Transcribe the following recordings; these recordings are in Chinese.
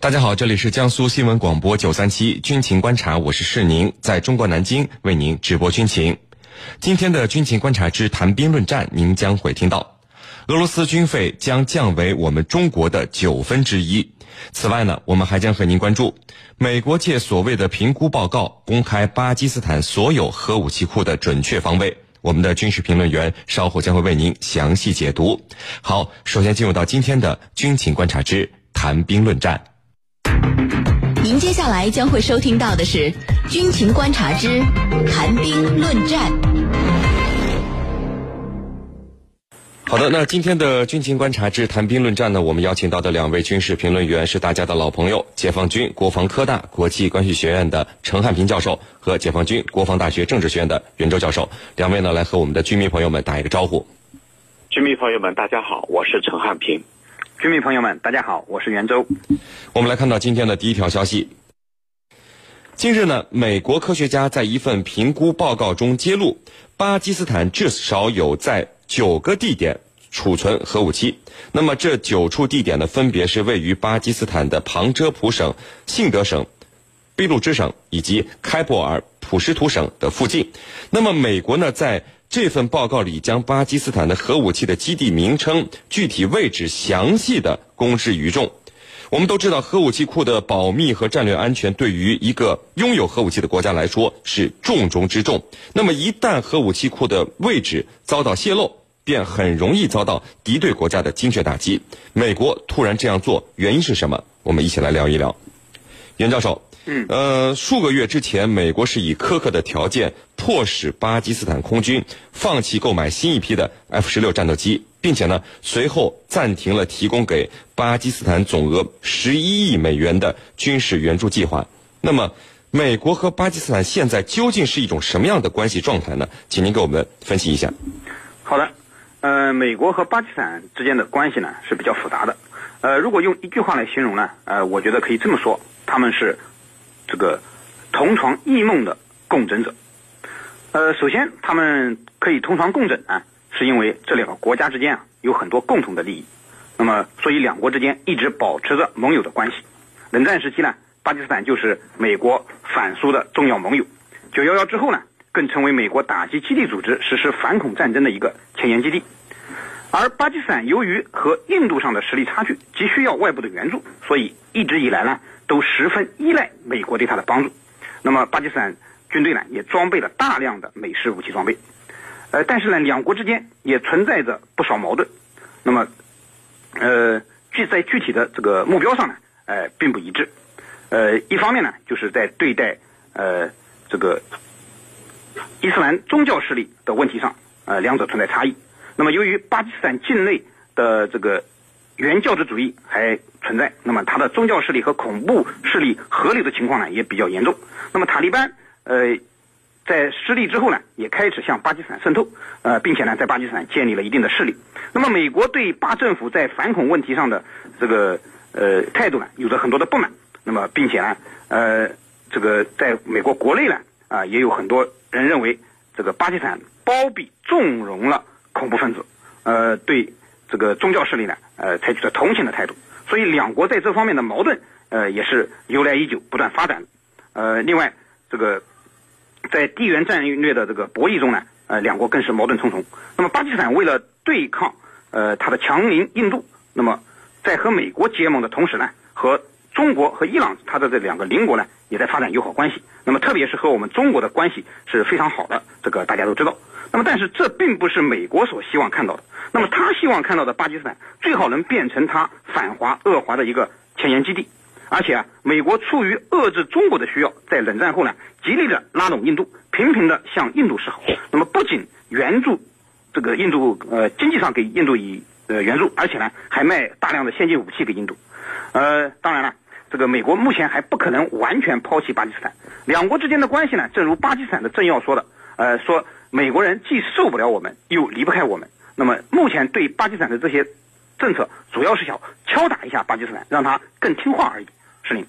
大家好，这里是江苏新闻广播九三七军情观察，我是世宁，在中国南京为您直播军情。今天的军情观察之谈兵论战，您将会听到，俄罗斯军费将降为我们中国的九分之一。此外呢，我们还将和您关注，美国借所谓的评估报告公开巴基斯坦所有核武器库的准确方位。我们的军事评论员稍后将会为您详细解读。好，首先进入到今天的军情观察之谈兵论战。您接下来将会收听到的是《军情观察之谈兵论战》。好的，那今天的军情观察之谈兵论战呢，我们邀请到的两位军事评论员是大家的老朋友，解放军国防科大国际关系学院的陈汉平教授和解放军国防大学政治学院的袁周教授。两位呢，来和我们的军迷朋友们打一个招呼。军迷朋友们，大家好，我是陈汉平。军迷朋友们，大家好，我是袁周。我们来看到今天的第一条消息。近日呢，美国科学家在一份评估报告中揭露，巴基斯坦至少有在九个地点储存核武器，那么这九处地点呢，分别是位于巴基斯坦的旁遮普省、信德省、俾路支省以及开普尔普什图省的附近。那么美国呢，在这份报告里将巴基斯坦的核武器的基地名称、具体位置详细的公之于众。我们都知道，核武器库的保密和战略安全对于一个拥有核武器的国家来说是重中之重。那么一旦核武器库的位置遭到泄露，便很容易遭到敌对国家的精确打击。美国突然这样做，原因是什么？我们一起来聊一聊。袁教授，嗯，呃，数个月之前，美国是以苛刻的条件迫使巴基斯坦空军放弃购买新一批的 F 十六战斗机，并且呢，随后暂停了提供给巴基斯坦总额十一亿美元的军事援助计划。那么，美国和巴基斯坦现在究竟是一种什么样的关系状态呢？请您给我们分析一下。好的。呃，美国和巴基斯坦之间的关系呢是比较复杂的。呃，如果用一句话来形容呢，呃，我觉得可以这么说，他们是这个同床异梦的共枕者。呃，首先他们可以同床共枕啊，是因为这两个国家之间啊有很多共同的利益。那么，所以两国之间一直保持着盟友的关系。冷战时期呢，巴基斯坦就是美国反苏的重要盟友。九幺幺之后呢？更成为美国打击基地组织实施反恐战争的一个前沿基地，而巴基斯坦由于和印度上的实力差距，急需要外部的援助，所以一直以来呢，都十分依赖美国对他的帮助。那么巴基斯坦军队呢，也装备了大量的美式武器装备，呃，但是呢，两国之间也存在着不少矛盾。那么，呃，具在具体的这个目标上呢，呃，并不一致。呃，一方面呢，就是在对待呃这个。伊斯兰宗教势力的问题上，呃，两者存在差异。那么，由于巴基斯坦境内的这个原教旨主义还存在，那么它的宗教势力和恐怖势力合流的情况呢，也比较严重。那么，塔利班呃，在失利之后呢，也开始向巴基斯坦渗透，呃，并且呢，在巴基斯坦建立了一定的势力。那么，美国对巴政府在反恐问题上的这个呃态度呢，有着很多的不满。那么，并且呢，呃，这个在美国国内呢，啊，也有很多。人认为，这个巴基斯坦包庇纵容了恐怖分子，呃，对这个宗教势力呢，呃，采取了同情的态度。所以，两国在这方面的矛盾，呃，也是由来已久，不断发展。呃，另外，这个在地缘战略的这个博弈中呢，呃，两国更是矛盾重重。那么，巴基斯坦为了对抗呃它的强邻印度，那么在和美国结盟的同时呢，和中国和伊朗它的这两个邻国呢。也在发展友好关系，那么特别是和我们中国的关系是非常好的，这个大家都知道。那么，但是这并不是美国所希望看到的。那么，他希望看到的巴基斯坦最好能变成他反华恶华的一个前沿基地。而且啊，美国出于遏制中国的需要，在冷战后呢，极力的拉拢印度，频频的向印度示好。那么，不仅援助这个印度，呃，经济上给印度以呃援助，而且呢，还卖大量的先进武器给印度。呃，当然了。这个美国目前还不可能完全抛弃巴基斯坦，两国之间的关系呢，正如巴基斯坦的政要说的，呃，说美国人既受不了我们，又离不开我们。那么目前对巴基斯坦的这些政策，主要是想敲打一下巴基斯坦，让他更听话而已。是您。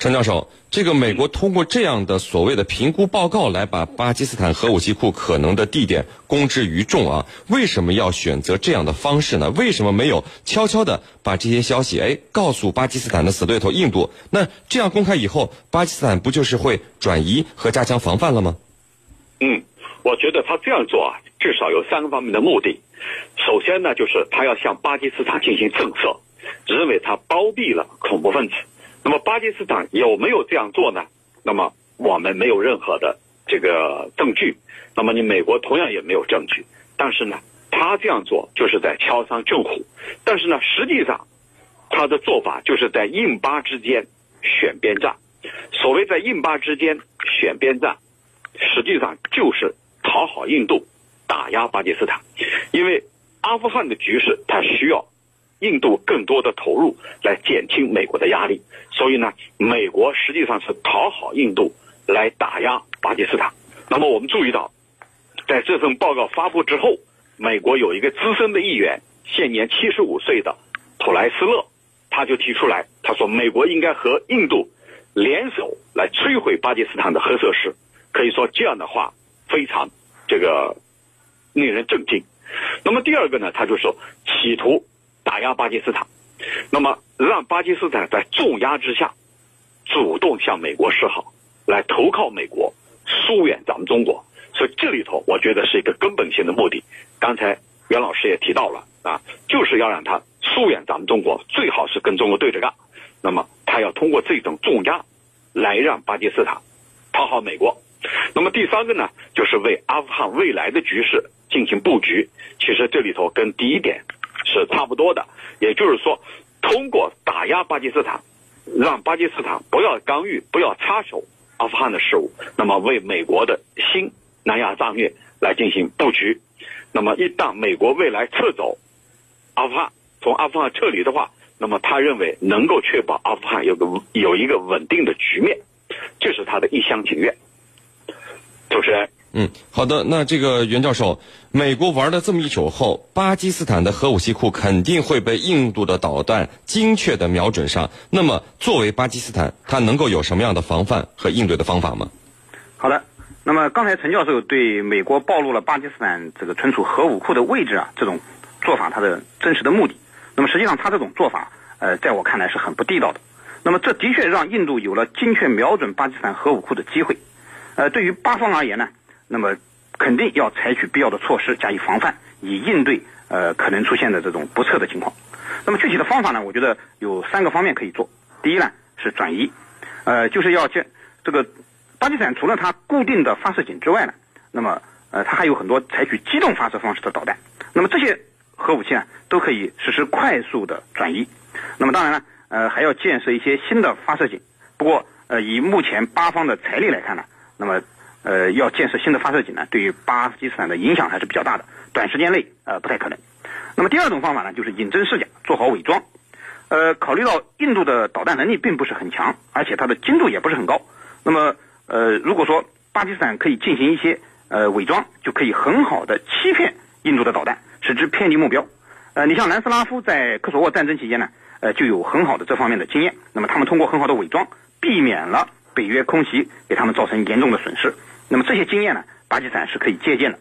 陈教授，这个美国通过这样的所谓的评估报告来把巴基斯坦核武器库可能的地点公之于众啊，为什么要选择这样的方式呢？为什么没有悄悄的把这些消息哎告诉巴基斯坦的死对头印度？那这样公开以后，巴基斯坦不就是会转移和加强防范了吗？嗯，我觉得他这样做啊，至少有三个方面的目的。首先呢，就是他要向巴基斯坦进行震慑，认为他包庇了恐怖分子。那么巴基斯坦有没有这样做呢？那么我们没有任何的这个证据，那么你美国同样也没有证据。但是呢，他这样做就是在敲山震虎。但是呢，实际上他的做法就是在印巴之间选边站。所谓在印巴之间选边站，实际上就是讨好印度，打压巴基斯坦。因为阿富汗的局势，它需要。印度更多的投入来减轻美国的压力，所以呢，美国实际上是讨好印度来打压巴基斯坦。那么我们注意到，在这份报告发布之后，美国有一个资深的议员，现年七十五岁的普莱斯勒，他就提出来，他说美国应该和印度联手来摧毁巴基斯坦的核设施。可以说这样的话非常这个令人震惊。那么第二个呢，他就说企图。打压巴基斯坦，那么让巴基斯坦在重压之下，主动向美国示好，来投靠美国，疏远咱们中国。所以这里头，我觉得是一个根本性的目的。刚才袁老师也提到了啊，就是要让他疏远咱们中国，最好是跟中国对着干。那么他要通过这种重压，来让巴基斯坦讨好美国。那么第三个呢，就是为阿富汗未来的局势进行布局。其实这里头跟第一点。是差不多的，也就是说，通过打压巴基斯坦，让巴基斯坦不要干预、不要插手阿富汗的事务，那么为美国的新南亚战略来进行布局。那么一旦美国未来撤走阿富汗，从阿富汗撤离的话，那么他认为能够确保阿富汗有个有一个稳定的局面，这是他的一厢情愿。主持人。嗯，好的。那这个袁教授，美国玩了这么一手后，巴基斯坦的核武器库肯定会被印度的导弹精确的瞄准上。那么，作为巴基斯坦，它能够有什么样的防范和应对的方法吗？好的。那么，刚才陈教授对美国暴露了巴基斯坦这个存储核武库的位置啊，这种做法它的真实的目的。那么，实际上他这种做法，呃，在我看来是很不地道的。那么，这的确让印度有了精确瞄准巴基斯坦核武库的机会。呃，对于巴方而言呢？那么，肯定要采取必要的措施加以防范，以应对呃可能出现的这种不测的情况。那么具体的方法呢？我觉得有三个方面可以做。第一呢是转移，呃，就是要建这个巴基斯坦除了它固定的发射井之外呢，那么呃它还有很多采取机动发射方式的导弹。那么这些核武器呢都可以实施快速的转移。那么当然呢，呃还要建设一些新的发射井。不过呃以目前巴方的财力来看呢，那么。呃，要建设新的发射井呢，对于巴基斯坦的影响还是比较大的，短时间内呃不太可能。那么第二种方法呢，就是隐真试假，做好伪装。呃，考虑到印度的导弹能力并不是很强，而且它的精度也不是很高，那么呃，如果说巴基斯坦可以进行一些呃伪装，就可以很好的欺骗印度的导弹，使之偏离目标。呃，你像南斯拉夫在科索沃战争期间呢，呃，就有很好的这方面的经验。那么他们通过很好的伪装，避免了北约空袭给他们造成严重的损失。那么这些经验呢，巴基斯坦是可以借鉴的。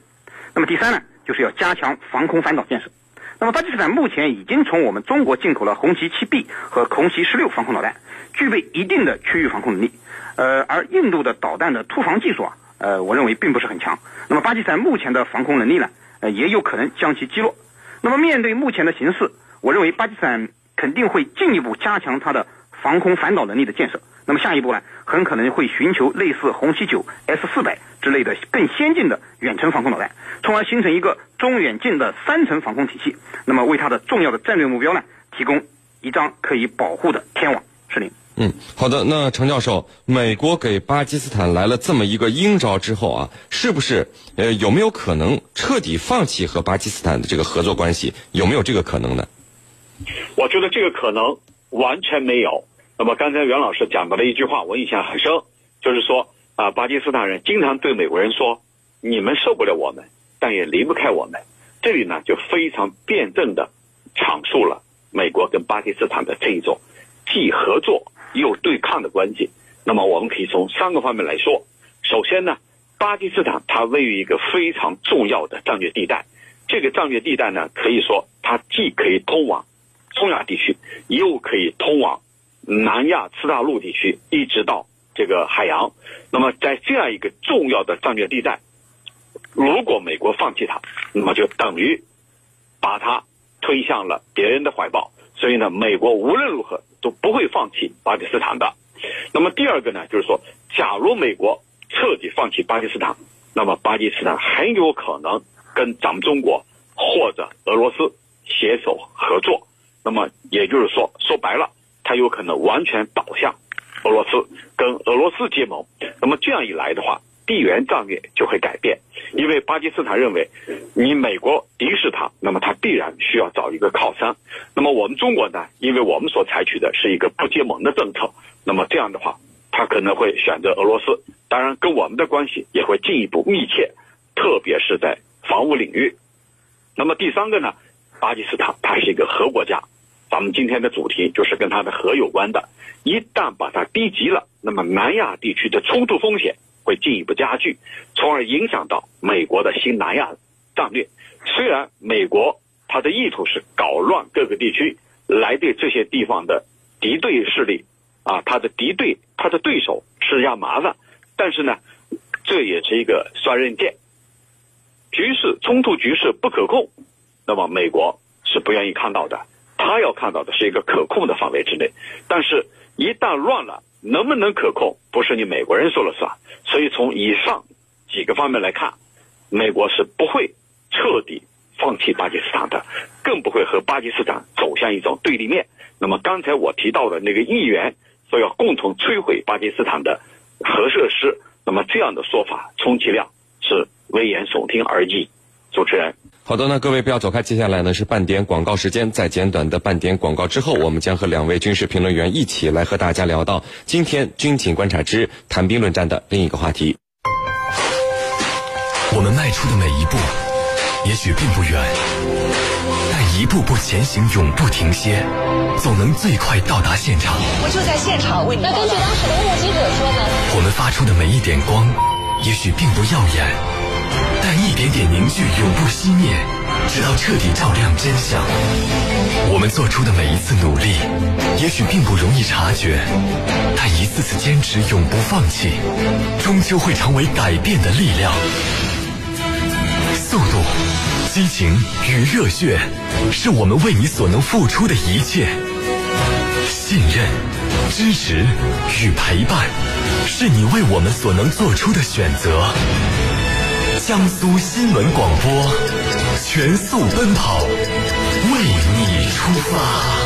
那么第三呢，就是要加强防空反导建设。那么巴基斯坦目前已经从我们中国进口了红旗七 B 和红旗十六防空导弹，具备一定的区域防空能力。呃，而印度的导弹的突防技术啊，呃，我认为并不是很强。那么巴基斯坦目前的防空能力呢，呃，也有可能将其击落。那么面对目前的形势，我认为巴基斯坦肯定会进一步加强它的防空反导能力的建设。那么下一步呢，很可能会寻求类似红旗九 S 四百之类的更先进的远程防空导弹，从而形成一个中远近的三层防空体系。那么为它的重要的战略目标呢，提供一张可以保护的天网。是您。嗯，好的。那程教授，美国给巴基斯坦来了这么一个阴招之后啊，是不是呃有没有可能彻底放弃和巴基斯坦的这个合作关系？有没有这个可能呢？我觉得这个可能完全没有。那么刚才袁老师讲到了一句话，我印象很深，就是说啊，巴基斯坦人经常对美国人说：“你们受不了我们，但也离不开我们。”这里呢就非常辩证的阐述了美国跟巴基斯坦的这一种既合作又对抗的关系。那么我们可以从三个方面来说。首先呢，巴基斯坦它位于一个非常重要的战略地带，这个战略地带呢，可以说它既可以通往中亚地区，又可以通往南亚次大陆地区，一直到这个海洋。那么在这样一个重要的战略地带，如果美国放弃它，那么就等于把它推向了别人的怀抱。所以呢，美国无论如何都不会放弃巴基斯坦的。那么第二个呢，就是说，假如美国彻底放弃巴基斯坦，那么巴基斯坦很有可能跟咱们中国或者俄罗斯携手合作。那么也就是说，说白了，它有可能完全倒向俄罗斯，跟俄罗斯结盟。那么这样一来的话，地缘战略就会改变，因为巴基斯坦认为，你美国敌视他，那么他必然需要找一个靠山。那么我们中国呢？因为我们所采取的是一个不结盟的政策，那么这样的话，他可能会选择俄罗斯。当然，跟我们的关系也会进一步密切，特别是在防务领域。那么第三个呢？巴基斯坦它是一个核国家，咱们今天的主题就是跟它的核有关的。一旦把它逼急了，那么南亚地区的冲突风险会进一步加剧，从而影响到美国的新南亚战略。虽然美国它的意图是搞乱各个地区，来对这些地方的敌对势力啊，它的敌对、它的对手施加麻烦。但是呢，这也是一个双刃剑。局势冲突局势不可控，那么美国是不愿意看到的。他要看到的是一个可控的范围之内。但是，一旦乱了，能不能可控，不是你美国人说了算。所以，从以上几个方面来看，美国是不会彻底放弃巴基斯坦的，更不会和巴基斯坦走向一种对立面。那么，刚才我提到的那个议员说要共同摧毁巴基斯坦的。核设施，那么这样的说法充其量是危言耸听而已。主持人，好的，那各位不要走开，接下来呢是半点广告时间，在简短的半点广告之后，我们将和两位军事评论员一起来和大家聊到今天军情观察之谈兵论战的另一个话题。我们迈出的每一步，也许并不远，但一步步前行，永不停歇。总能最快到达现场。我就在现场为你。那根据当时的目击者说呢？我们发出的每一点光，也许并不耀眼，但一点点凝聚永不熄灭，直到彻底照亮真相。我们做出的每一次努力，也许并不容易察觉，但一次次坚持永不放弃，终究会成为改变的力量。速度、激情与热血，是我们为你所能付出的一切。信任、支持与陪伴，是你为我们所能做出的选择。江苏新闻广播，全速奔跑，为你出发。